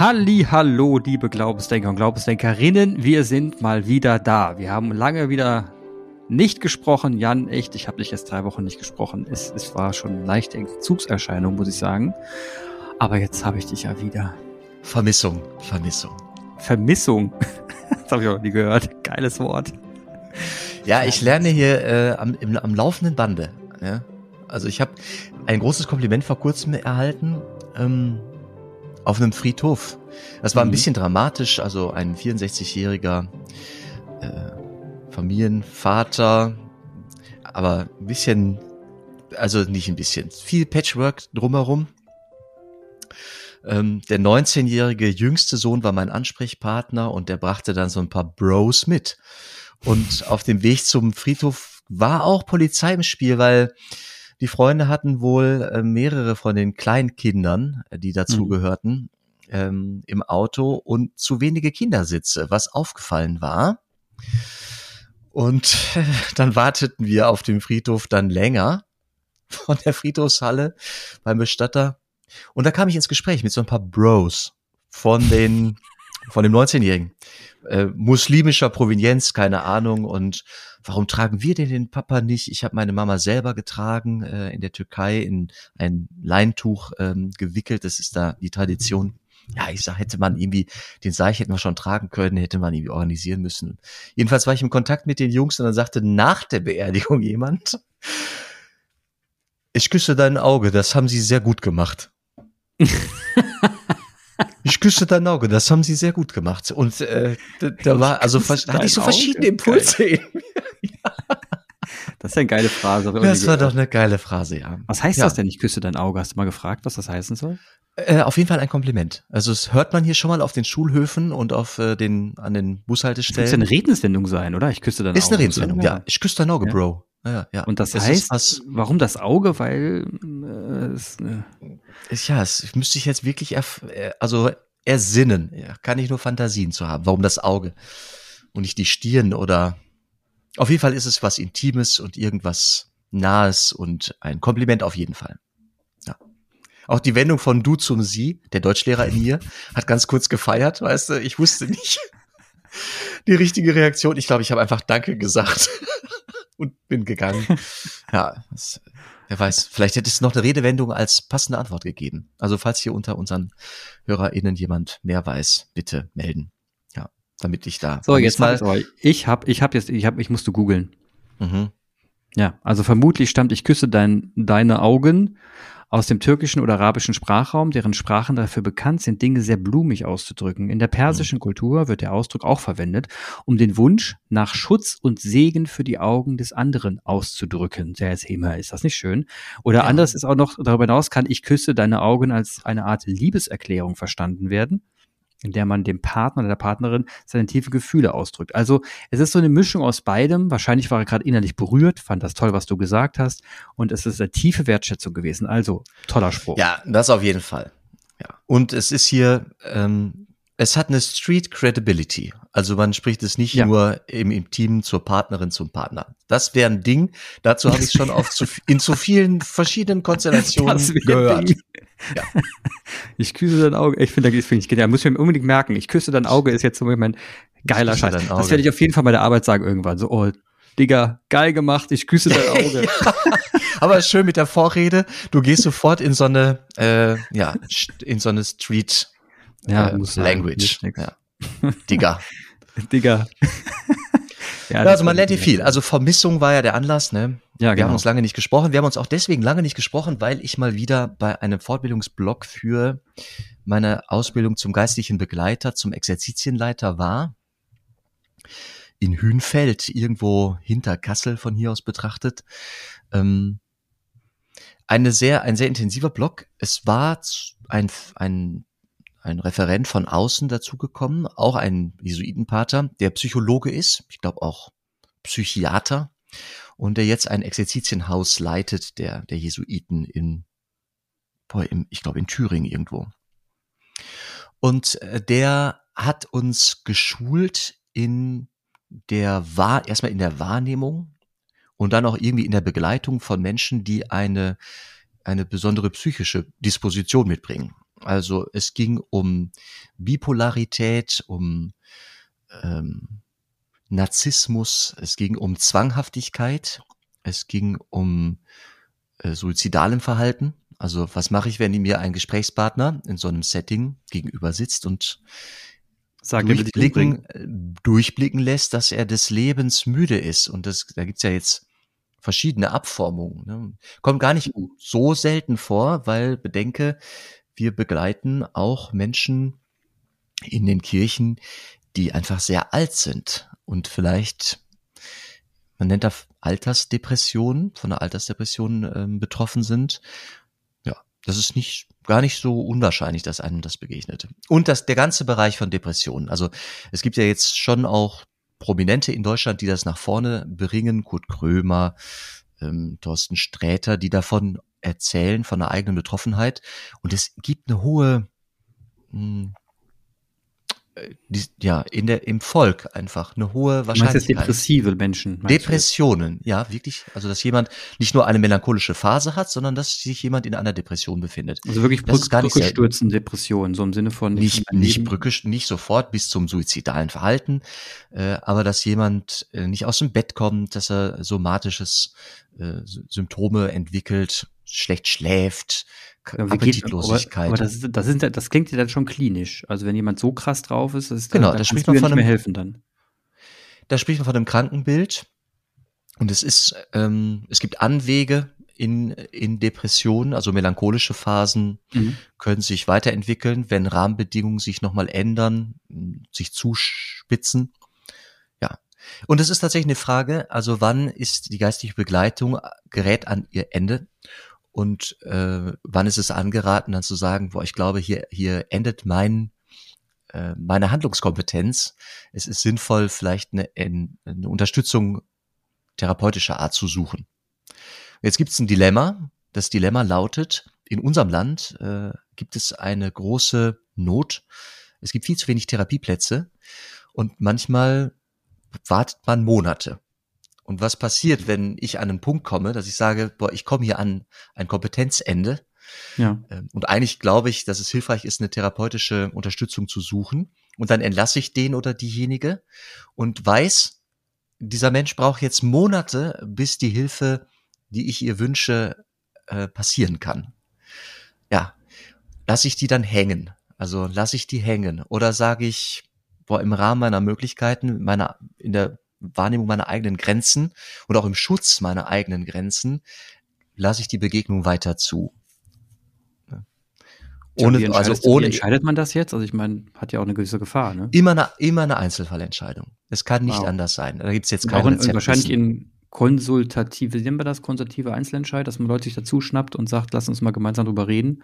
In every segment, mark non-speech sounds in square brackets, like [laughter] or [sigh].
Halli, hallo, liebe Glaubensdenker und Glaubensdenkerinnen. Wir sind mal wieder da. Wir haben lange wieder nicht gesprochen. Jan, echt, ich habe dich jetzt drei Wochen nicht gesprochen. Es, es war schon eine leichte Entzugserscheinung, muss ich sagen. Aber jetzt habe ich dich ja wieder. Vermissung, Vermissung. Vermissung. [laughs] das habe ich auch nie gehört. Geiles Wort. Ja, ich lerne hier äh, am, im, am laufenden Bande. Ja? Also ich habe ein großes Kompliment vor kurzem erhalten. Ähm, auf einem Friedhof. Das war ein mhm. bisschen dramatisch, also ein 64-jähriger äh, Familienvater, aber ein bisschen, also nicht ein bisschen, viel Patchwork drumherum. Ähm, der 19-jährige jüngste Sohn war mein Ansprechpartner und der brachte dann so ein paar Bros mit. Und auf dem Weg zum Friedhof war auch Polizei im Spiel, weil die Freunde hatten wohl äh, mehrere von den Kleinkindern, äh, die dazugehörten, mhm. ähm, im Auto und zu wenige Kindersitze, was aufgefallen war. Und [laughs] dann warteten wir auf dem Friedhof dann länger [laughs] von der Friedhofshalle beim Bestatter. Und da kam ich ins Gespräch mit so ein paar Bros von den, von dem 19-Jährigen. Äh, muslimischer Provenienz, keine Ahnung. Und warum tragen wir denn den Papa nicht? Ich habe meine Mama selber getragen äh, in der Türkei in ein Leintuch ähm, gewickelt. Das ist da die Tradition. Ja, ich sag, hätte man irgendwie, den Seich hätten wir schon tragen können, hätte man irgendwie organisieren müssen. Jedenfalls war ich im Kontakt mit den Jungs und dann sagte nach der Beerdigung [laughs] jemand, ich küsse dein Auge, das haben sie sehr gut gemacht. [laughs] Ich küsse dein Auge, das haben sie sehr gut gemacht. Und äh, da, da war, also da hatte ich so verschiedene Impulse in mir. [laughs] Das ist eine geile Phrase. Das war doch eine geile Phrase, ja. Was heißt ja. das denn? Ich küsse dein Auge. Hast du mal gefragt, was das heißen soll? Äh, auf jeden Fall ein Kompliment. Also es hört man hier schon mal auf den Schulhöfen und auf äh, den an den Bushaltestellen. Das muss ja eine Redenswendung sein, oder? Ich küsse dein Auge. Ist eine Redensendung, ja. Ich küsse dein Auge, ja. Bro. Ja, ja. Und das, das heißt, was, warum das Auge? Weil es, äh, ja, es müsste ich jetzt wirklich, erf äh, also ersinnen. Ja, kann ich nur Fantasien zu haben. Warum das Auge und nicht die Stirn oder auf jeden Fall ist es was Intimes und irgendwas Nahes und ein Kompliment auf jeden Fall. Ja. Auch die Wendung von du zum sie, der Deutschlehrer in mir, hat ganz kurz gefeiert, weißt du, ich wusste nicht [laughs] die richtige Reaktion. Ich glaube, ich habe einfach Danke gesagt [laughs] und bin gegangen. Ja, das, wer weiß, vielleicht hätte es noch eine Redewendung als passende Antwort gegeben. Also falls hier unter unseren HörerInnen jemand mehr weiß, bitte melden. Ja, damit ich da. So, jetzt mal. Ich habe, ich habe jetzt, ich habe, ich musste googeln. Mhm. Ja, also vermutlich stammt ich küsse dein, deine Augen aus dem türkischen oder arabischen Sprachraum, deren Sprachen dafür bekannt sind, Dinge sehr blumig auszudrücken. In der persischen mhm. Kultur wird der Ausdruck auch verwendet, um den Wunsch nach Schutz und Segen für die Augen des anderen auszudrücken. Sehr jetzt Himmel, ist das nicht schön? Oder ja. anders ist auch noch, darüber hinaus kann ich küsse deine Augen als eine Art Liebeserklärung verstanden werden in der man dem Partner oder der Partnerin seine tiefe Gefühle ausdrückt. Also es ist so eine Mischung aus beidem. Wahrscheinlich war er gerade innerlich berührt, fand das toll, was du gesagt hast. Und es ist eine tiefe Wertschätzung gewesen. Also toller Spruch. Ja, das auf jeden Fall. Ja. Und es ist hier, ähm, es hat eine Street Credibility. Also man spricht es nicht ja. nur im, Team zur Partnerin, zum Partner. Das wäre ein Ding. Dazu habe ich schon auf zu, [laughs] in zu vielen verschiedenen Konstellationen gehört. Ja. [laughs] Ich küsse dein Auge. Ich finde, das finde ich genial. Muss ich mir unbedingt merken. Ich küsse dein Auge ist jetzt so mein geiler Scheiß. Das werde ich auf jeden Fall bei der Arbeit sagen irgendwann. So, oh, Digga, geil gemacht, ich küsse dein [laughs] Auge. [laughs] Aber schön mit der Vorrede. Du gehst sofort in so eine, äh, ja, in so eine Street ja, äh, Language. Ja. Digga. Digga. Ja, also man lernt hier viel. Also Vermissung war ja der Anlass, ne? Ja, wir genau. haben uns lange nicht gesprochen. Wir haben uns auch deswegen lange nicht gesprochen, weil ich mal wieder bei einem Fortbildungsblog für meine Ausbildung zum geistlichen Begleiter, zum Exerzitienleiter war. In Hünfeld, irgendwo hinter Kassel von hier aus betrachtet. Ähm, eine sehr, ein sehr intensiver Blog. Es war ein, ein ein Referent von außen dazugekommen, auch ein Jesuitenpater, der Psychologe ist, ich glaube auch Psychiater und der jetzt ein Exerzitienhaus leitet, der, der Jesuiten in, ich glaube in Thüringen irgendwo. Und äh, der hat uns geschult in der Wahr, erstmal in der Wahrnehmung und dann auch irgendwie in der Begleitung von Menschen, die eine, eine besondere psychische Disposition mitbringen. Also es ging um Bipolarität, um ähm, Narzissmus, es ging um Zwanghaftigkeit, es ging um äh, suizidalem Verhalten. Also was mache ich, wenn mir ein Gesprächspartner in so einem Setting gegenüber sitzt und Sagt, durchblicken, äh, durchblicken lässt, dass er des Lebens müde ist. Und das, da gibt's ja jetzt verschiedene Abformungen. Ne? Kommt gar nicht so selten vor, weil bedenke, wir begleiten auch Menschen in den Kirchen, die einfach sehr alt sind und vielleicht, man nennt das Altersdepressionen, von einer Altersdepression ähm, betroffen sind. Ja, das ist nicht gar nicht so unwahrscheinlich, dass einem das begegnet. Und das, der ganze Bereich von Depressionen. Also es gibt ja jetzt schon auch Prominente in Deutschland, die das nach vorne bringen. Kurt Krömer, ähm, Thorsten Sträter, die davon erzählen, von der eigenen Betroffenheit. Und es gibt eine hohe, mh, hm, die, ja, in der, im Volk einfach eine hohe Wahrscheinlichkeit. Du depressive Menschen. Depressionen, ja, wirklich. Also, dass jemand nicht nur eine melancholische Phase hat, sondern dass sich jemand in einer Depression befindet. Also wirklich Brück, Brücke stürzen Depressionen, so im Sinne von nicht, nicht Brücke, nicht sofort bis zum suizidalen Verhalten, äh, aber dass jemand äh, nicht aus dem Bett kommt, dass er somatisches äh, Symptome entwickelt, schlecht schläft, Appetitlosigkeit. Aber, aber das, das, ist, das klingt ja dann schon klinisch. Also wenn jemand so krass drauf ist, das ist genau, da, da spricht man von einem, mehr helfen dann. Da spricht man von einem Krankenbild. Und es ist, ähm, es gibt Anwege in, in Depressionen, also melancholische Phasen mhm. können sich weiterentwickeln, wenn Rahmenbedingungen sich nochmal ändern, sich zuspitzen. Ja. Und es ist tatsächlich eine Frage, also wann ist die geistige Begleitung gerät an ihr Ende? Und äh, wann ist es angeraten, dann zu sagen, boah, ich glaube, hier, hier endet mein, äh, meine Handlungskompetenz. Es ist sinnvoll, vielleicht eine, eine Unterstützung therapeutischer Art zu suchen. Jetzt gibt es ein Dilemma. Das Dilemma lautet, in unserem Land äh, gibt es eine große Not. Es gibt viel zu wenig Therapieplätze und manchmal wartet man Monate. Und was passiert, wenn ich an einen Punkt komme, dass ich sage, boah, ich komme hier an ein Kompetenzende. Ja. Ähm, und eigentlich glaube ich, dass es hilfreich ist, eine therapeutische Unterstützung zu suchen. Und dann entlasse ich den oder diejenige und weiß, dieser Mensch braucht jetzt Monate, bis die Hilfe, die ich ihr wünsche, äh, passieren kann. Ja, lasse ich die dann hängen. Also lasse ich die hängen. Oder sage ich, boah, im Rahmen meiner Möglichkeiten, meiner, in der Wahrnehmung meiner eigenen Grenzen und auch im Schutz meiner eigenen Grenzen lasse ich die Begegnung weiter zu. Ohne, wie also ohne, wie entscheidet man das jetzt? Also ich meine, hat ja auch eine gewisse Gefahr. Ne? Immer eine, immer eine Einzelfallentscheidung. Es kann nicht wow. anders sein. Da gibt es jetzt keine in, Wahrscheinlich in konsultative, wie nennen wir das, konsultative Einzelentscheid, dass man Leute sich dazu schnappt und sagt, lass uns mal gemeinsam drüber reden.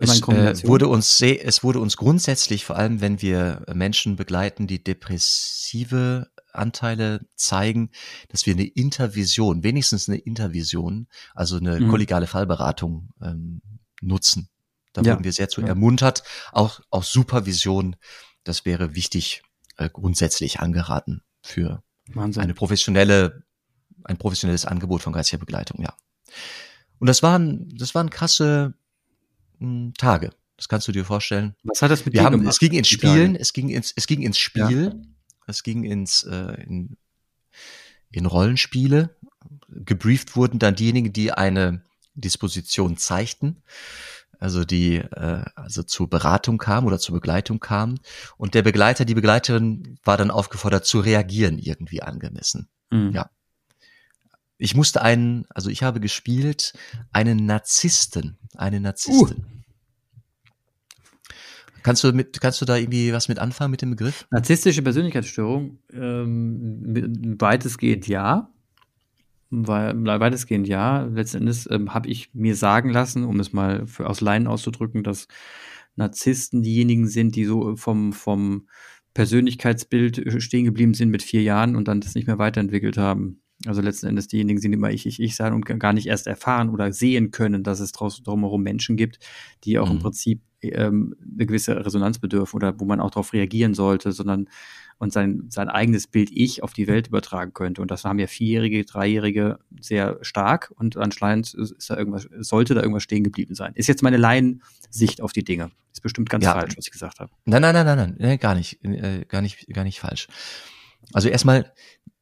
Es, äh, wurde uns es wurde uns grundsätzlich, vor allem wenn wir Menschen begleiten, die depressive Anteile zeigen, dass wir eine Intervision, wenigstens eine Intervision, also eine mhm. kollegiale Fallberatung ähm, nutzen. Da ja. wurden wir sehr zu ja. ermuntert. Auch, auch Supervision, das wäre wichtig, äh, grundsätzlich angeraten für Wahnsinn. eine professionelle, ein professionelles Angebot von geistiger Begleitung, ja. Und das waren, das waren krasse hm, Tage. Das kannst du dir vorstellen. Was hat das mit Wir dir haben, gemacht? Es ging ins Spielen, es ging ins, es ging ins Spiel, ja. Es ging ins, äh, in, in Rollenspiele. Gebrieft wurden dann diejenigen, die eine Disposition zeigten, also die äh, also zur Beratung kam oder zur Begleitung kam. Und der Begleiter, die Begleiterin war dann aufgefordert zu reagieren, irgendwie angemessen. Mhm. Ja. Ich musste einen, also ich habe gespielt einen Narzissten, eine Narzisstin. Uh. Kannst du mit, kannst du da irgendwie was mit anfangen mit dem Begriff? Narzisstische Persönlichkeitsstörung, ähm, weitestgehend ja. Weil, weitestgehend ja. Letzten Endes ähm, habe ich mir sagen lassen, um es mal für, aus Leinen auszudrücken, dass Narzissten diejenigen sind, die so vom, vom Persönlichkeitsbild stehen geblieben sind mit vier Jahren und dann das nicht mehr weiterentwickelt haben. Also letzten Endes diejenigen sind immer ich, ich, ich sein und gar nicht erst erfahren oder sehen können, dass es drumherum Menschen gibt, die auch mhm. im Prinzip ähm, eine gewisse Resonanz bedürfen oder wo man auch darauf reagieren sollte, sondern und sein, sein eigenes Bild Ich auf die Welt übertragen könnte. Und das haben ja Vierjährige, Dreijährige sehr stark und anscheinend ist da irgendwas, sollte da irgendwas stehen geblieben sein. Ist jetzt meine Laiensicht auf die Dinge. Ist bestimmt ganz ja. falsch, was ich gesagt habe. Nein, nein, nein, nein, nein, gar nicht, äh, gar nicht, gar nicht falsch. Also erstmal,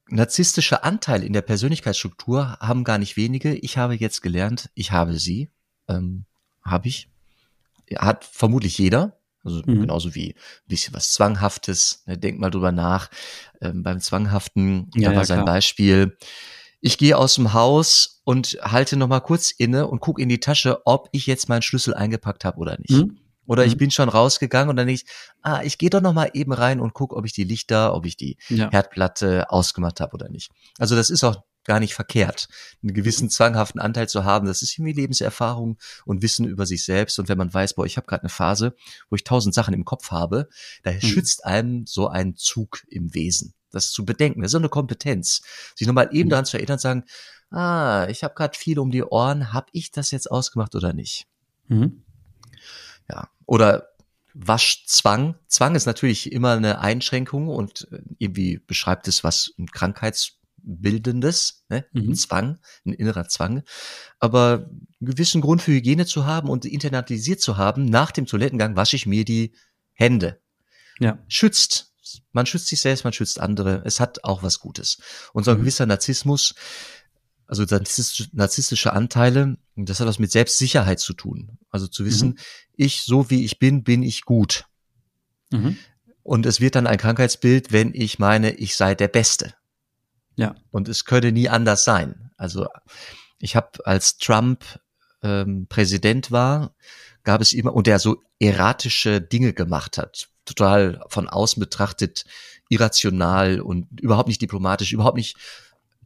narzisstische Anteile in der Persönlichkeitsstruktur haben gar nicht wenige. Ich habe jetzt gelernt, ich habe sie, ähm, habe ich, hat vermutlich jeder. Also mhm. genauso wie ein bisschen was Zwanghaftes. Ne, denk mal drüber nach. Ähm, beim Zwanghaften, ja, da war ja, sein Beispiel. Ich gehe aus dem Haus und halte noch mal kurz inne und gucke in die Tasche, ob ich jetzt meinen Schlüssel eingepackt habe oder nicht. Mhm. Oder mhm. ich bin schon rausgegangen und dann denke ich, ah, ich gehe doch noch mal eben rein und gucke, ob ich die Lichter, ob ich die ja. Herdplatte ausgemacht habe oder nicht. Also das ist auch gar nicht verkehrt, einen gewissen zwanghaften Anteil zu haben. Das ist irgendwie Lebenserfahrung und Wissen über sich selbst. Und wenn man weiß, boah, ich habe gerade eine Phase, wo ich tausend Sachen im Kopf habe, da mhm. schützt einem so ein Zug im Wesen. Das zu bedenken, das ist so eine Kompetenz. Sich nochmal eben mhm. daran zu erinnern und sagen, ah, ich habe gerade viel um die Ohren, habe ich das jetzt ausgemacht oder nicht? Mhm. Ja. Oder Waschzwang. Zwang ist natürlich immer eine Einschränkung und äh, irgendwie beschreibt es was ein Krankheits Bildendes, ne? Mhm. ein Zwang, ein innerer Zwang. Aber einen gewissen Grund für Hygiene zu haben und internalisiert zu haben, nach dem Toilettengang wasche ich mir die Hände. Ja. Schützt. Man schützt sich selbst, man schützt andere. Es hat auch was Gutes. Und so ein mhm. gewisser Narzissmus, also narzisstische Anteile, das hat was mit Selbstsicherheit zu tun. Also zu wissen, mhm. ich, so wie ich bin, bin ich gut. Mhm. Und es wird dann ein Krankheitsbild, wenn ich meine, ich sei der Beste. Ja. Und es könnte nie anders sein. Also ich habe, als Trump ähm, Präsident war, gab es immer, und der so erratische Dinge gemacht hat, total von außen betrachtet, irrational und überhaupt nicht diplomatisch, überhaupt nicht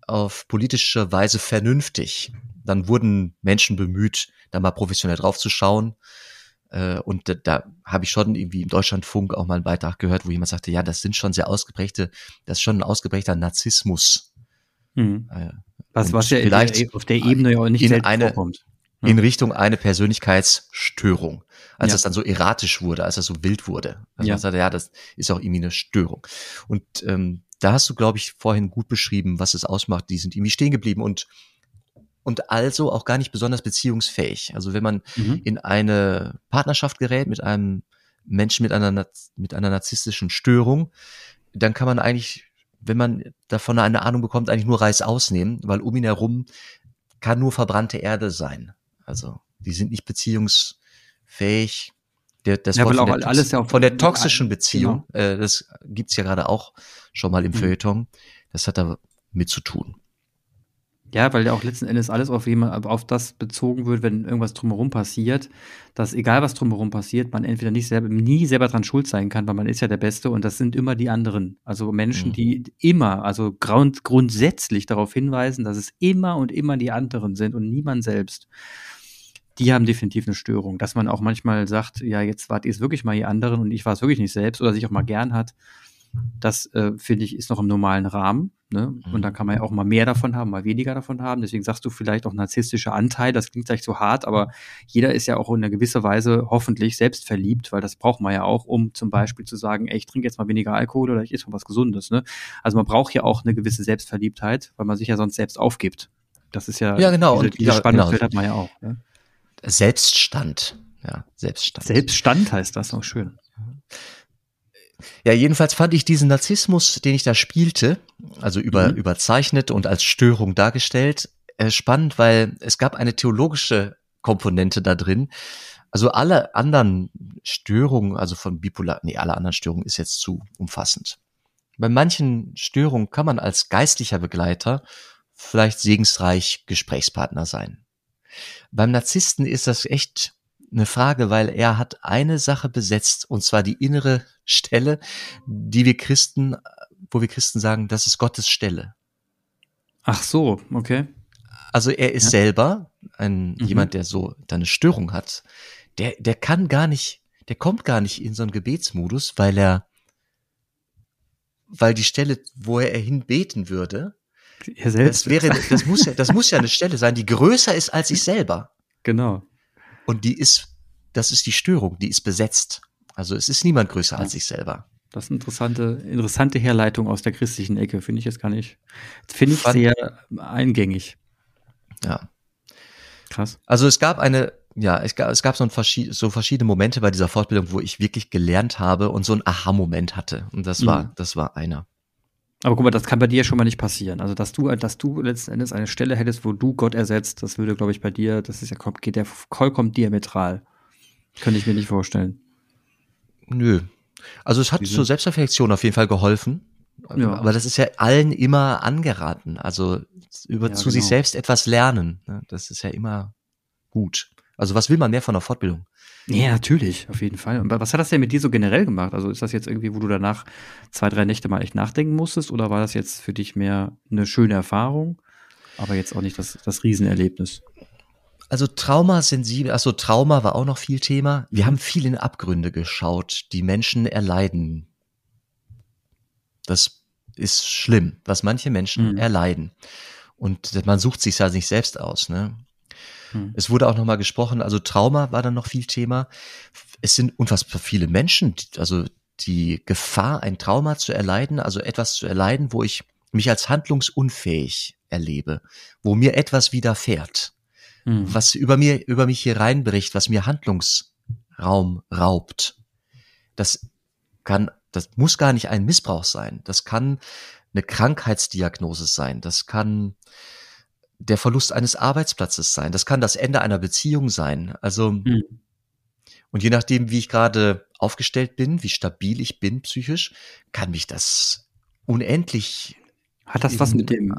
auf politische Weise vernünftig. Dann wurden Menschen bemüht, da mal professionell drauf zu schauen. Äh, und da, da habe ich schon irgendwie im Deutschlandfunk auch mal einen Beitrag gehört, wo jemand sagte, ja, das sind schon sehr ausgeprägte, das ist schon ein ausgeprägter Narzissmus. Mhm. Äh, was, was ja vielleicht auf der Ebene ja auch nicht in eine, vorkommt. Ja. In Richtung eine Persönlichkeitsstörung. Als ja. das dann so erratisch wurde, als das so wild wurde. Also ja. man sagte, ja, das ist auch irgendwie eine Störung. Und ähm, da hast du, glaube ich, vorhin gut beschrieben, was es ausmacht. Die sind irgendwie stehen geblieben und und also auch gar nicht besonders beziehungsfähig. Also wenn man mhm. in eine Partnerschaft gerät mit einem Menschen mit einer, mit einer narzisstischen Störung, dann kann man eigentlich, wenn man davon eine Ahnung bekommt, eigentlich nur Reis ausnehmen, weil um ihn herum kann nur verbrannte Erde sein. Also die sind nicht beziehungsfähig. Der, das ja, Wort von, der, alles ja von der toxischen Beziehung, genau. äh, das gibt's ja gerade auch schon mal im mhm. Feuilleton, das hat da mit zu tun. Ja, weil ja auch letzten Endes alles auf, jemand, auf das bezogen wird, wenn irgendwas drumherum passiert, dass egal was drumherum passiert, man entweder nicht selber, nie selber dran schuld sein kann, weil man ist ja der Beste und das sind immer die anderen. Also Menschen, mhm. die immer, also grund, grundsätzlich darauf hinweisen, dass es immer und immer die anderen sind und niemand selbst. Die haben definitiv eine Störung, dass man auch manchmal sagt, ja, jetzt wart ihr es wirklich mal die anderen und ich war es wirklich nicht selbst oder sich auch mal gern hat. Das äh, finde ich ist noch im normalen Rahmen. Ne? Mhm. Und dann kann man ja auch mal mehr davon haben, mal weniger davon haben. Deswegen sagst du vielleicht auch narzisstischer Anteil. Das klingt gleich so hart, aber jeder ist ja auch in einer gewisser Weise hoffentlich selbst verliebt, weil das braucht man ja auch, um zum Beispiel zu sagen, ey, ich trinke jetzt mal weniger Alkohol oder ich esse mal was Gesundes. Ne? Also man braucht ja auch eine gewisse Selbstverliebtheit, weil man sich ja sonst selbst aufgibt. Das ist ja, ja genau. diese, diese ja, Spannung genau. hat man ja auch. Ne? Selbststand. Ja, Selbststand. Selbststand heißt das auch schön. Ja, jedenfalls fand ich diesen Narzissmus, den ich da spielte, also über, mhm. überzeichnet und als Störung dargestellt, äh, spannend, weil es gab eine theologische Komponente da drin. Also alle anderen Störungen, also von bipolar, nee, alle anderen Störungen ist jetzt zu umfassend. Bei manchen Störungen kann man als geistlicher Begleiter vielleicht segensreich Gesprächspartner sein. Beim Narzissten ist das echt eine Frage, weil er hat eine Sache besetzt, und zwar die innere Stelle, die wir Christen, wo wir Christen sagen, das ist Gottes Stelle. Ach so, okay. Also er ist ja. selber ein, mhm. jemand, der so eine Störung hat. Der, der kann gar nicht, der kommt gar nicht in so einen Gebetsmodus, weil er, weil die Stelle, wo er hinbeten würde, er selbst das wäre, das muss ja, das muss ja [laughs] eine Stelle sein, die größer ist als ich selber. Genau. Und die ist das ist die Störung, die ist besetzt. Also es ist niemand größer ja. als sich selber. Das ist eine interessante, interessante Herleitung aus der christlichen Ecke, finde ich jetzt gar nicht. Finde ich sehr eingängig. Ja. Krass. Also es gab eine, ja, es gab, es gab so, ein, so verschiedene Momente bei dieser Fortbildung, wo ich wirklich gelernt habe und so ein Aha-Moment hatte. Und das war, mhm. das war einer. Aber guck mal, das kann bei dir schon mal nicht passieren. Also, dass du, dass du letzten Endes eine Stelle hättest, wo du Gott ersetzt, das würde, glaube ich, bei dir, das ist ja, geht ja vollkommen diametral. Könnte ich mir nicht vorstellen. Nö. Also, es hat Diese? zur Selbstreflexion auf jeden Fall geholfen. Ja. Aber das ist ja allen immer angeraten. Also, über ja, zu genau. sich selbst etwas lernen. Ne? Das ist ja immer gut. Also, was will man mehr von der Fortbildung? Ja, natürlich, auf jeden Fall. Und was hat das denn mit dir so generell gemacht? Also ist das jetzt irgendwie, wo du danach zwei, drei Nächte mal echt nachdenken musstest oder war das jetzt für dich mehr eine schöne Erfahrung, aber jetzt auch nicht das, das Riesenerlebnis? Also traumasensibel, also Trauma war auch noch viel Thema. Wir haben viel in Abgründe geschaut, die Menschen erleiden. Das ist schlimm, was manche Menschen mhm. erleiden. Und man sucht sich ja nicht selbst aus, ne? Hm. Es wurde auch nochmal gesprochen, also Trauma war dann noch viel Thema. Es sind unfassbar viele Menschen, also die Gefahr, ein Trauma zu erleiden, also etwas zu erleiden, wo ich mich als handlungsunfähig erlebe, wo mir etwas widerfährt, hm. was über mir, über mich hier reinbricht, was mir Handlungsraum raubt. Das kann, das muss gar nicht ein Missbrauch sein. Das kann eine Krankheitsdiagnose sein. Das kann der Verlust eines Arbeitsplatzes sein. Das kann das Ende einer Beziehung sein. Also, mhm. und je nachdem, wie ich gerade aufgestellt bin, wie stabil ich bin psychisch, kann mich das unendlich. Hat das was mit dem,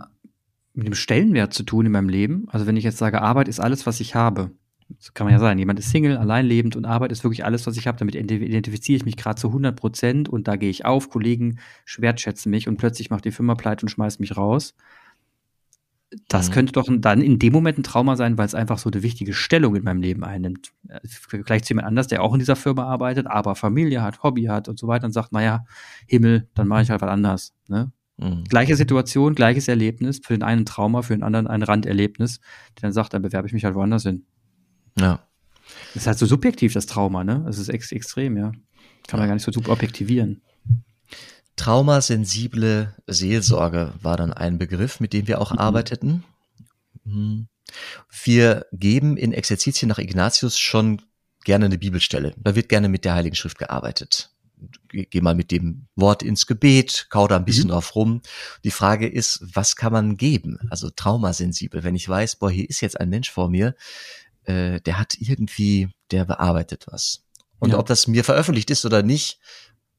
mit dem Stellenwert zu tun in meinem Leben? Also, wenn ich jetzt sage, Arbeit ist alles, was ich habe. Das kann man ja sein. Jemand ist Single, alleinlebend und Arbeit ist wirklich alles, was ich habe. Damit identifiziere ich mich gerade zu 100 Prozent und da gehe ich auf. Kollegen wertschätzen mich und plötzlich macht die Firma pleite und schmeißt mich raus das mhm. könnte doch dann in dem Moment ein Trauma sein, weil es einfach so eine wichtige Stellung in meinem Leben einnimmt. Vielleicht jemand anders, der auch in dieser Firma arbeitet, aber Familie hat, Hobby hat und so weiter und sagt, naja, Himmel, dann mache ich halt was anders. Ne? Mhm. Gleiche Situation, gleiches Erlebnis, für den einen Trauma, für den anderen ein Randerlebnis, der dann sagt, dann bewerbe ich mich halt woanders hin. Ja. Das ist halt so subjektiv, das Trauma, ne? Das ist ex extrem, ja. Kann man gar nicht so super objektivieren. Traumasensible Seelsorge war dann ein Begriff, mit dem wir auch mhm. arbeiteten. Mhm. Wir geben in Exerzitien nach Ignatius schon gerne eine Bibelstelle. Da wird gerne mit der Heiligen Schrift gearbeitet. Geh mal mit dem Wort ins Gebet, kau da ein bisschen mhm. drauf rum. Die Frage ist, was kann man geben? Also traumasensibel. Wenn ich weiß, boah, hier ist jetzt ein Mensch vor mir, äh, der hat irgendwie, der bearbeitet was. Und ja. ob das mir veröffentlicht ist oder nicht,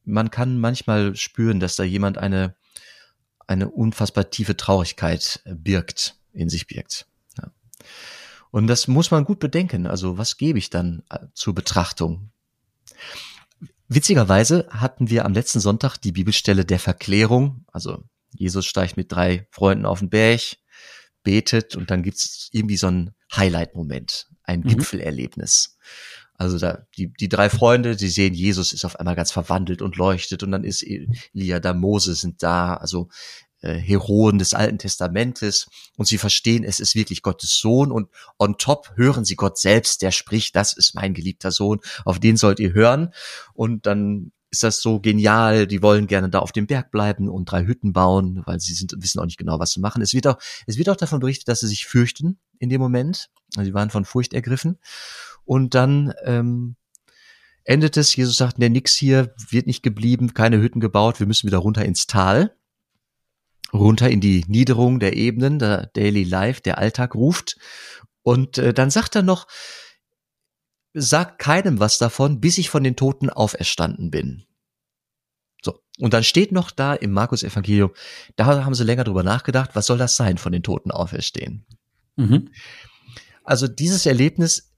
man kann manchmal spüren, dass da jemand eine, eine unfassbar tiefe Traurigkeit äh, birgt, in sich birgt. Ja. Und das muss man gut bedenken. Also was gebe ich dann äh, zur Betrachtung? Witzigerweise hatten wir am letzten Sonntag die Bibelstelle der Verklärung. Also Jesus steigt mit drei Freunden auf den Berg, betet und dann gibt's irgendwie so ein Highlight-Moment, ein mhm. Gipfelerlebnis. Also da, die, die drei Freunde, die sehen, Jesus ist auf einmal ganz verwandelt und leuchtet und dann ist Elia da, Mose sind da, also äh, Heroen des Alten Testamentes und sie verstehen, es ist wirklich Gottes Sohn und on top hören sie Gott selbst, der spricht, das ist mein geliebter Sohn, auf den sollt ihr hören und dann ist das so genial, die wollen gerne da auf dem Berg bleiben und drei Hütten bauen, weil sie sind, wissen auch nicht genau, was zu machen. Es wird auch, es wird auch davon berichtet, dass sie sich fürchten in dem Moment. Also sie waren von Furcht ergriffen. Und dann ähm, endet es, Jesus sagt, ne, nix hier, wird nicht geblieben, keine Hütten gebaut, wir müssen wieder runter ins Tal, runter in die Niederung der Ebenen, der Daily Life, der Alltag ruft. Und äh, dann sagt er noch, sag keinem was davon, bis ich von den Toten auferstanden bin. So. Und dann steht noch da im Markus Evangelium, da haben sie länger drüber nachgedacht, was soll das sein, von den Toten auferstehen? Mhm. Also dieses Erlebnis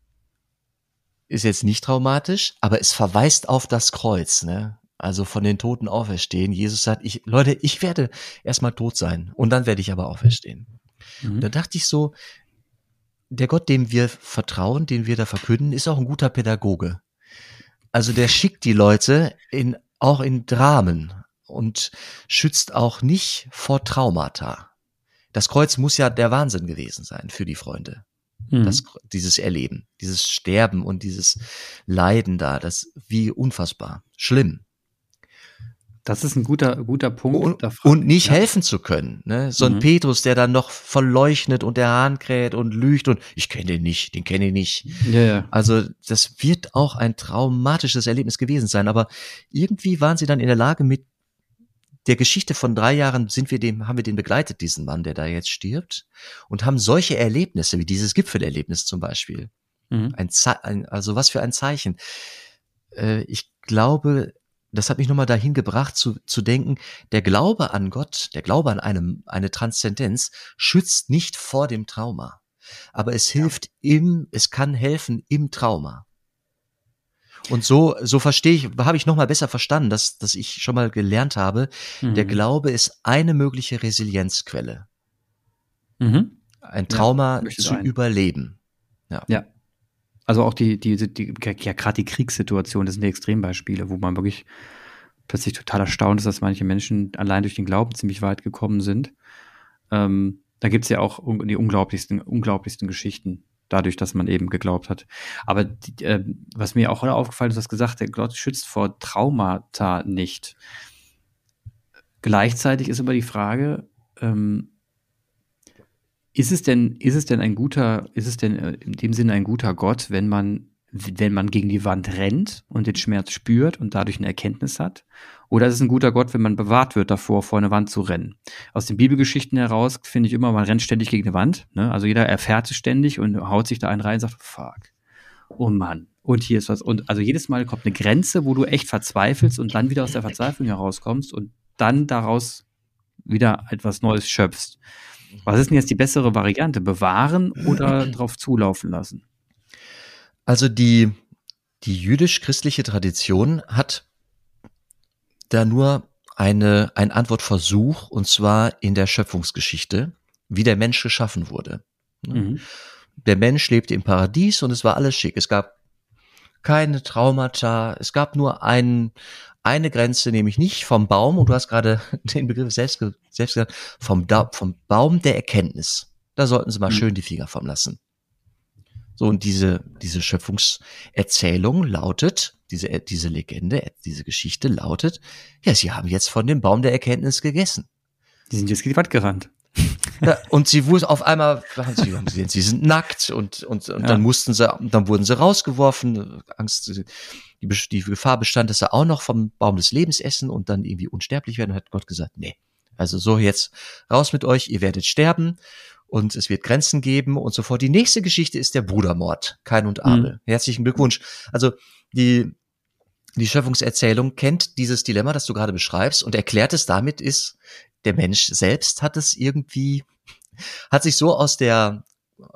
ist jetzt nicht traumatisch, aber es verweist auf das Kreuz, ne? Also von den Toten auferstehen. Jesus sagt, ich, Leute, ich werde erstmal tot sein und dann werde ich aber auferstehen. Mhm. Da dachte ich so, der Gott, dem wir vertrauen, den wir da verkünden, ist auch ein guter Pädagoge. Also der schickt die Leute in, auch in Dramen und schützt auch nicht vor Traumata. Das Kreuz muss ja der Wahnsinn gewesen sein für die Freunde. Mhm. das, dieses Erleben, dieses Sterben und dieses Leiden da, das wie unfassbar schlimm. Das ist ein guter, guter Punkt. Und, und nicht ja. helfen zu können. Ne? So ein mhm. Petrus, der dann noch verleuchtet und der Hahn kräht und lügt und ich kenne den nicht, den kenne ich nicht. Ja, ja. Also das wird auch ein traumatisches Erlebnis gewesen sein. Aber irgendwie waren sie dann in der Lage, mit der Geschichte von drei Jahren sind wir dem, haben wir den begleitet, diesen Mann, der da jetzt stirbt, und haben solche Erlebnisse, wie dieses Gipfelerlebnis zum Beispiel. Mhm. Ein, ein, also was für ein Zeichen. Äh, ich glaube, das hat mich nochmal dahin gebracht zu, zu denken, der Glaube an Gott, der Glaube an einem, eine Transzendenz schützt nicht vor dem Trauma. Aber es hilft ja. im, es kann helfen im Trauma. Und so, so verstehe ich, habe ich nochmal besser verstanden, dass, dass ich schon mal gelernt habe, mhm. der Glaube ist eine mögliche Resilienzquelle. Mhm. Ein Trauma ja, zu ein. überleben. Ja. ja. Also auch die, die, die, die ja, gerade die Kriegssituation, das sind die Extrembeispiele, wo man wirklich plötzlich total erstaunt ist, dass manche Menschen allein durch den Glauben ziemlich weit gekommen sind. Ähm, da gibt's ja auch die unglaublichsten, unglaublichsten Geschichten, dadurch, dass man eben geglaubt hat. Aber die, äh, was mir auch aufgefallen ist, du hast gesagt, der Gott schützt vor Traumata nicht. Gleichzeitig ist aber die Frage, ähm, ist es denn, ist es denn ein guter, ist es denn äh, in dem Sinne ein guter Gott, wenn man, wenn man gegen die Wand rennt und den Schmerz spürt und dadurch eine Erkenntnis hat? Oder ist es ein guter Gott, wenn man bewahrt wird davor, vor eine Wand zu rennen? Aus den Bibelgeschichten heraus finde ich immer, man rennt ständig gegen eine Wand. Ne? Also jeder erfährt es ständig und haut sich da einen rein und sagt, fuck. Oh Mann. Und hier ist was. Und also jedes Mal kommt eine Grenze, wo du echt verzweifelst und dann wieder aus der Verzweiflung herauskommst und dann daraus wieder etwas Neues schöpfst. Was ist denn jetzt die bessere Variante? Bewahren oder drauf zulaufen lassen? Also die, die jüdisch-christliche Tradition hat da nur eine, ein Antwortversuch, und zwar in der Schöpfungsgeschichte, wie der Mensch geschaffen wurde. Mhm. Der Mensch lebte im Paradies und es war alles schick. Es gab keine Traumata, es gab nur einen, eine Grenze, nämlich nicht vom Baum, und du hast gerade [laughs] den Begriff selbst, selbst gesagt, vom, da vom Baum der Erkenntnis. Da sollten sie mal mhm. schön die Finger vom lassen. So, und diese, diese Schöpfungserzählung lautet, diese, diese Legende, diese Geschichte lautet, ja, sie haben jetzt von dem Baum der Erkenntnis gegessen. Die sind jetzt gegen die Wand gerannt. Ja, und sie wussten auf einmal, sie, haben gesehen, sie sind nackt und, und, und ja. dann mussten sie, dann wurden sie rausgeworfen. Angst, die, die Gefahr bestand, dass sie auch noch vom Baum des Lebens essen und dann irgendwie unsterblich werden. Und hat Gott gesagt, nee. Also so jetzt raus mit euch, ihr werdet sterben und es wird Grenzen geben und so fort. Die nächste Geschichte ist der Brudermord, Kain und Abel. Mhm. Herzlichen Glückwunsch. Also die, die Schöpfungserzählung kennt dieses Dilemma, das du gerade beschreibst und erklärt es damit ist, der Mensch selbst hat es irgendwie, hat sich so aus der,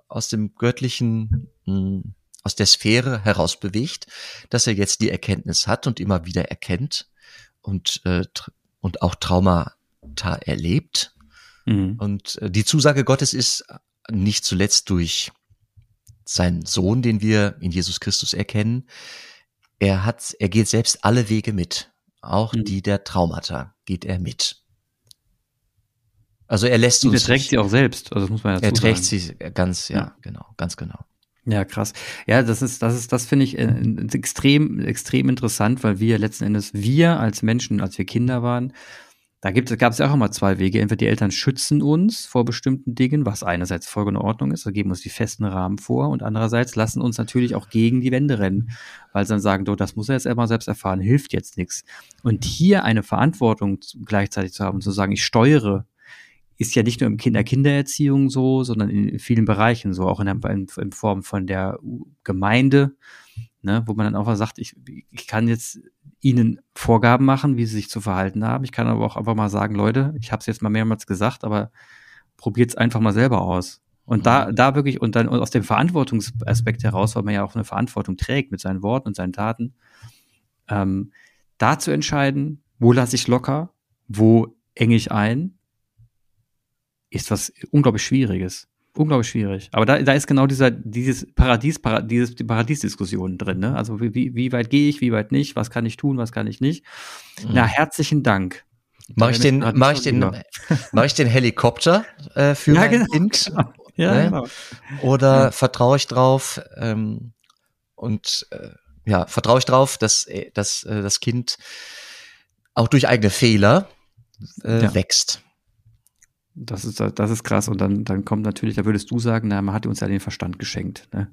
aus dem göttlichen, hm, aus der Sphäre herausbewegt, dass er jetzt die Erkenntnis hat und immer wieder erkennt und, äh, und auch Traumata erlebt. Mhm. Und äh, die Zusage Gottes ist nicht zuletzt durch seinen Sohn, den wir in Jesus Christus erkennen. Er hat, er geht selbst alle Wege mit. Auch mhm. die der Traumata geht er mit. Also er lässt uns. Er trägt sie auch selbst, also das muss man ja Er trägt sie ganz, ja, ja, genau, ganz genau. Ja, krass. Ja, das ist, das ist, das finde ich äh, extrem, extrem interessant, weil wir letzten Endes, wir als Menschen, als wir Kinder waren, da gab es ja auch immer zwei Wege. Entweder die Eltern schützen uns vor bestimmten Dingen, was einerseits in Ordnung ist, da geben uns die festen Rahmen vor und andererseits lassen uns natürlich auch gegen die Wände rennen, weil sie dann sagen, du, das muss er jetzt immer selbst erfahren, hilft jetzt nichts. Und hier eine Verantwortung gleichzeitig zu haben zu sagen, ich steuere ist ja nicht nur im Kinder Kindererziehung so, sondern in vielen Bereichen so, auch in, der, in, in Form von der Gemeinde, ne, wo man dann auch sagt, ich, ich kann jetzt ihnen Vorgaben machen, wie sie sich zu verhalten haben. Ich kann aber auch einfach mal sagen, Leute, ich habe es jetzt mal mehrmals gesagt, aber probiert es einfach mal selber aus. Und da, mhm. da wirklich, und dann aus dem Verantwortungsaspekt heraus, weil man ja auch eine Verantwortung trägt mit seinen Worten und seinen Taten, ähm, da zu entscheiden, wo lasse ich locker, wo enge ich ein ist was unglaublich Schwieriges. Unglaublich schwierig. Aber da, da ist genau dieser, dieses Paradies, Paradies, die Paradiesdiskussion drin, ne? Also wie, wie weit gehe ich, wie weit nicht, was kann ich tun, was kann ich nicht. Mhm. Na, herzlichen Dank. Mach ich den, mach ich den, [laughs] mach ich den Helikopter äh, für [laughs] ja, mein genau. Kind [laughs] ja, ne? genau. Oder ja. vertraue ich drauf ähm, und äh, ja, vertraue ich drauf, dass, äh, dass äh, das Kind auch durch eigene Fehler äh, ja. wächst. Das ist, das ist krass. Und dann, dann kommt natürlich, da würdest du sagen, na, man hat uns ja den Verstand geschenkt. Ne?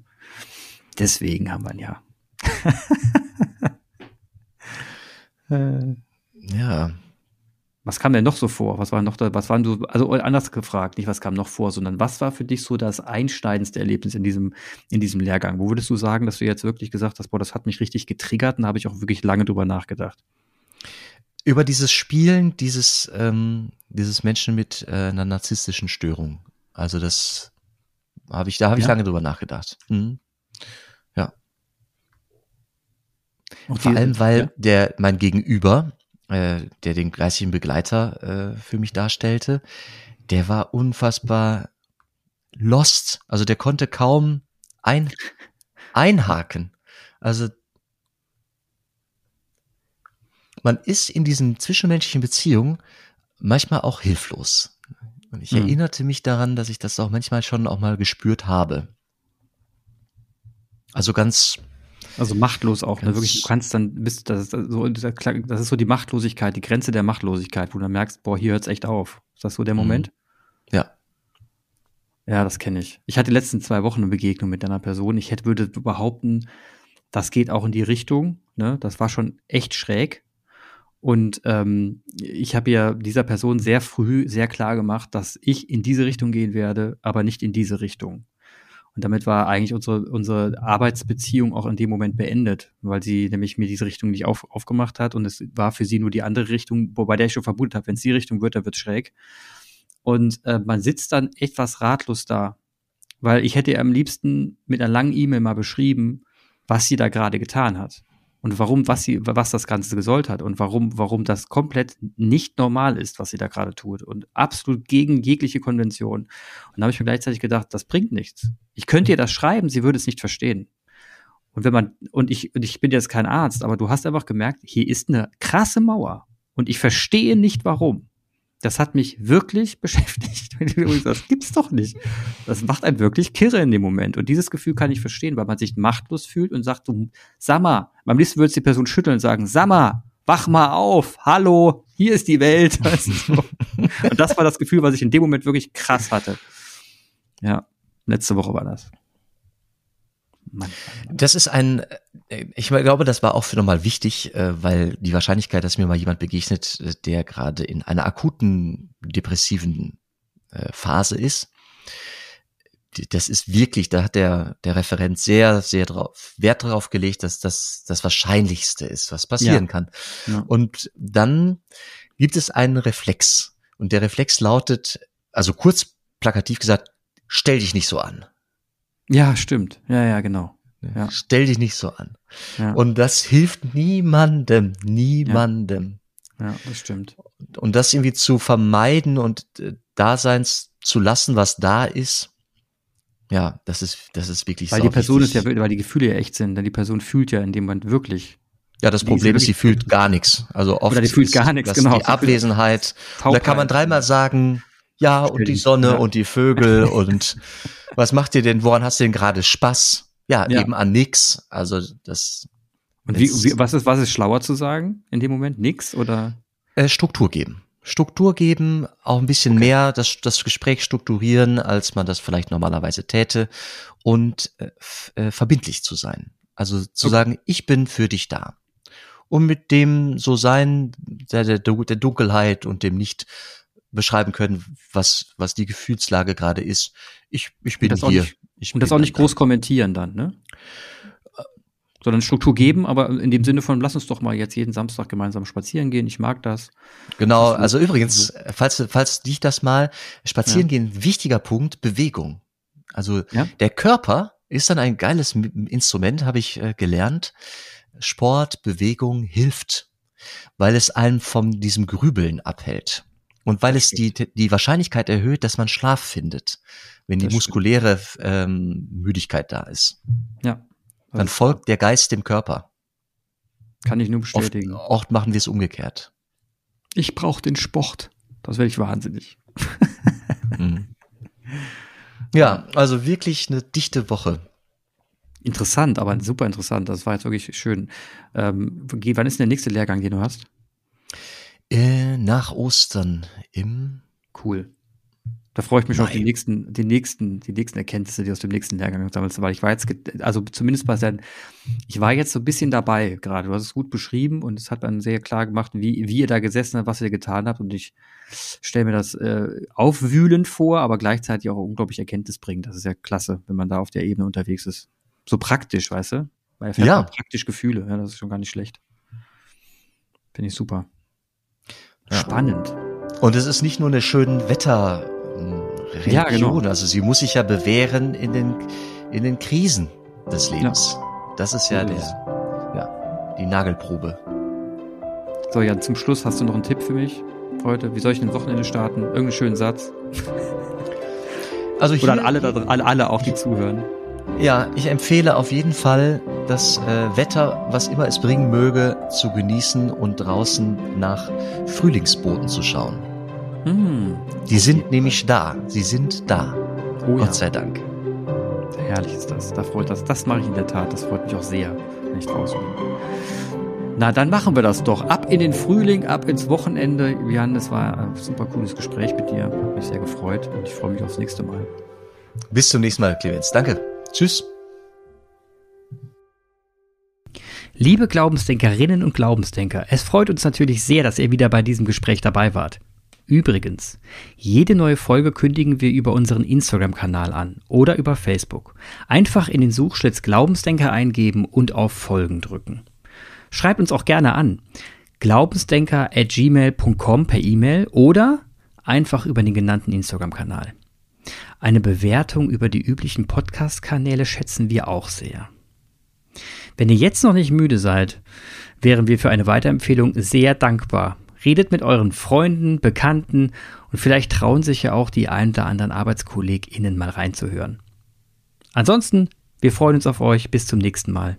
Deswegen haben wir ihn ja. äh, ja. Was kam denn noch so vor? Was war noch da, was waren du, also anders gefragt, nicht was kam noch vor, sondern was war für dich so das einschneidendste Erlebnis in diesem, in diesem Lehrgang? Wo würdest du sagen, dass du jetzt wirklich gesagt hast, boah, das hat mich richtig getriggert und da habe ich auch wirklich lange drüber nachgedacht? Über dieses Spielen dieses, ähm, dieses Menschen mit äh, einer narzisstischen Störung. Also das habe ich, da habe ich ja. lange drüber nachgedacht. Mhm. Ja. Und Vor allem, weil ja. der mein Gegenüber äh, der den geistigen Begleiter äh, für mich darstellte, der war unfassbar lost. Also der konnte kaum ein, einhaken. Also man ist in diesen zwischenmenschlichen Beziehungen manchmal auch hilflos. Und ich mhm. erinnerte mich daran, dass ich das auch manchmal schon auch mal gespürt habe. Also ganz also machtlos auch, ne? Wirklich, du kannst dann, bist das, das, so, das ist so die Machtlosigkeit, die Grenze der Machtlosigkeit, wo du dann merkst, boah, hier hört's echt auf. Ist das so der mhm. Moment? Ja. Ja, das kenne ich. Ich hatte die letzten zwei Wochen eine Begegnung mit einer Person. Ich hätte, würde behaupten, das geht auch in die Richtung. Ne? Das war schon echt schräg. Und ähm, ich habe ja dieser Person sehr früh sehr klar gemacht, dass ich in diese Richtung gehen werde, aber nicht in diese Richtung. Und damit war eigentlich unsere, unsere Arbeitsbeziehung auch in dem Moment beendet, weil sie nämlich mir diese Richtung nicht auf, aufgemacht hat und es war für sie nur die andere Richtung, wobei der ich schon vermutet habe, wenn es die Richtung wird, dann wird schräg. Und äh, man sitzt dann etwas ratlos da, weil ich hätte ihr am liebsten mit einer langen E-Mail mal beschrieben, was sie da gerade getan hat und warum, was sie, was das Ganze gesollt hat und warum, warum das komplett nicht normal ist, was sie da gerade tut und absolut gegen jegliche Konvention. Und da habe ich mir gleichzeitig gedacht, das bringt nichts. Ich könnte ihr das schreiben, sie würde es nicht verstehen. Und wenn man, und ich, und ich bin jetzt kein Arzt, aber du hast einfach gemerkt, hier ist eine krasse Mauer und ich verstehe nicht warum. Das hat mich wirklich [laughs] beschäftigt. Das gibt's doch nicht. Das macht einen wirklich kirre in dem Moment. Und dieses Gefühl kann ich verstehen, weil man sich machtlos fühlt und sagt, du, mal, beim nächsten würde die Person schütteln und sagen, sag mal, wach mal auf, hallo, hier ist die Welt. [laughs] und das war das Gefühl, was ich in dem Moment wirklich krass hatte. Ja, letzte Woche war das. Das ist ein, äh, ich glaube, das war auch für nochmal wichtig, äh, weil die Wahrscheinlichkeit, dass mir mal jemand begegnet, äh, der gerade in einer akuten depressiven Phase ist, das ist wirklich, da hat der, der Referent sehr, sehr drauf, Wert darauf gelegt, dass das das Wahrscheinlichste ist, was passieren ja. kann. Ja. Und dann gibt es einen Reflex. Und der Reflex lautet, also kurz plakativ gesagt, stell dich nicht so an. Ja, stimmt. Ja, ja, genau. Ja. Stell dich nicht so an. Ja. Und das hilft niemandem, niemandem. Ja, ja das stimmt. Und das irgendwie zu vermeiden und äh, Daseins zu lassen, was da ist, ja, das ist, das ist wirklich Weil die Person ist ja, weil die Gefühle ja echt sind, denn die Person fühlt ja in dem Moment wirklich. Ja, das Problem ist, sie fühlt gar nichts. Also oft Oder die fühlt gar nichts, genau. Die Abwesenheit. [laughs] Da kann man dreimal sagen, ja, und die Sonne ja. und die Vögel [laughs] und was macht ihr denn, woran hast du denn gerade Spaß? Ja, ja, eben an nix. Also das. Und wie, wie, was ist, was ist schlauer zu sagen in dem Moment? Nix oder? Äh, Struktur geben. Struktur geben, auch ein bisschen okay. mehr das, das Gespräch strukturieren, als man das vielleicht normalerweise täte und äh, äh, verbindlich zu sein. Also zu okay. sagen, ich bin für dich da. Und mit dem so sein, der, der, der Dunkelheit und dem nicht beschreiben können, was, was die Gefühlslage gerade ist. Ich, ich bin hier. Nicht, ich und das auch nicht groß kommentieren dann, ne? Sondern Struktur geben, aber in dem Sinne von, lass uns doch mal jetzt jeden Samstag gemeinsam spazieren gehen. Ich mag das. Genau, das also übrigens, falls, falls dich das mal, spazieren ja. gehen, wichtiger Punkt, Bewegung. Also ja? der Körper ist dann ein geiles Instrument, habe ich äh, gelernt. Sport, Bewegung hilft, weil es einen von diesem Grübeln abhält. Und weil es die, die Wahrscheinlichkeit erhöht, dass man Schlaf findet, wenn die muskuläre ähm, Müdigkeit da ist. Ja. Dann folgt der Geist dem Körper. Kann ich nur bestätigen. Oft, oft machen wir es umgekehrt. Ich brauche den Sport. Das werde ich wahnsinnig. mhm. [laughs] Ja, also wirklich eine dichte Woche. Interessant, aber super interessant. Das war jetzt wirklich schön. Ähm, wann ist denn der nächste Lehrgang, den du hast? Äh, nach Ostern im. Cool. Da freue ich mich schon auf die nächsten, die nächsten, die nächsten Erkenntnisse, die aus dem nächsten Lehrgang sammelst, weil ich war jetzt, also zumindest bei seinen, ich war jetzt so ein bisschen dabei gerade. Du hast es gut beschrieben und es hat dann sehr klar gemacht, wie, wie ihr da gesessen habt, was ihr getan habt und ich stelle mir das äh, aufwühlend vor, aber gleichzeitig auch unglaublich erkenntnisbringend. Das ist ja klasse, wenn man da auf der Ebene unterwegs ist. So praktisch, weißt du? Weil er ja. praktisch Gefühle, ja, das ist schon gar nicht schlecht. Finde ich super. Spannend. Ja. Und es ist nicht nur eine schöne Wetter, Religion. Ja, genau. Also sie muss sich ja bewähren in den, in den Krisen des Lebens. Ja. Das ist ja der, ja, die Nagelprobe. So, Jan, zum Schluss hast du noch einen Tipp für mich heute? Wie soll ich denn Wochenende starten? Irgendeinen schönen Satz? Also hier, Oder an alle, alle, alle auch, die zuhören. Ja, ich empfehle auf jeden Fall, das äh, Wetter, was immer es bringen möge, zu genießen und draußen nach Frühlingsboten zu schauen. Mm, die sind nämlich da. Sie sind da. Oh, Gott ja. sei Dank. Herrlich ist das. Da freut das. Das mache ich in der Tat. Das freut mich auch sehr, wenn ich draußen bin. Na, dann machen wir das doch. Ab in den Frühling, ab ins Wochenende. Jan, das war ein super cooles Gespräch mit dir. Hat mich sehr gefreut und ich freue mich aufs nächste Mal. Bis zum nächsten Mal, Clemens. Danke. Tschüss. Liebe Glaubensdenkerinnen und Glaubensdenker, es freut uns natürlich sehr, dass ihr wieder bei diesem Gespräch dabei wart. Übrigens, jede neue Folge kündigen wir über unseren Instagram-Kanal an oder über Facebook. Einfach in den Suchschlitz Glaubensdenker eingeben und auf Folgen drücken. Schreibt uns auch gerne an. Glaubensdenker at gmail.com per E-Mail oder einfach über den genannten Instagram-Kanal. Eine Bewertung über die üblichen Podcast-Kanäle schätzen wir auch sehr. Wenn ihr jetzt noch nicht müde seid, wären wir für eine Weiterempfehlung sehr dankbar Redet mit euren Freunden, Bekannten und vielleicht trauen sich ja auch die ein oder anderen ArbeitskollegInnen mal reinzuhören. Ansonsten, wir freuen uns auf euch. Bis zum nächsten Mal.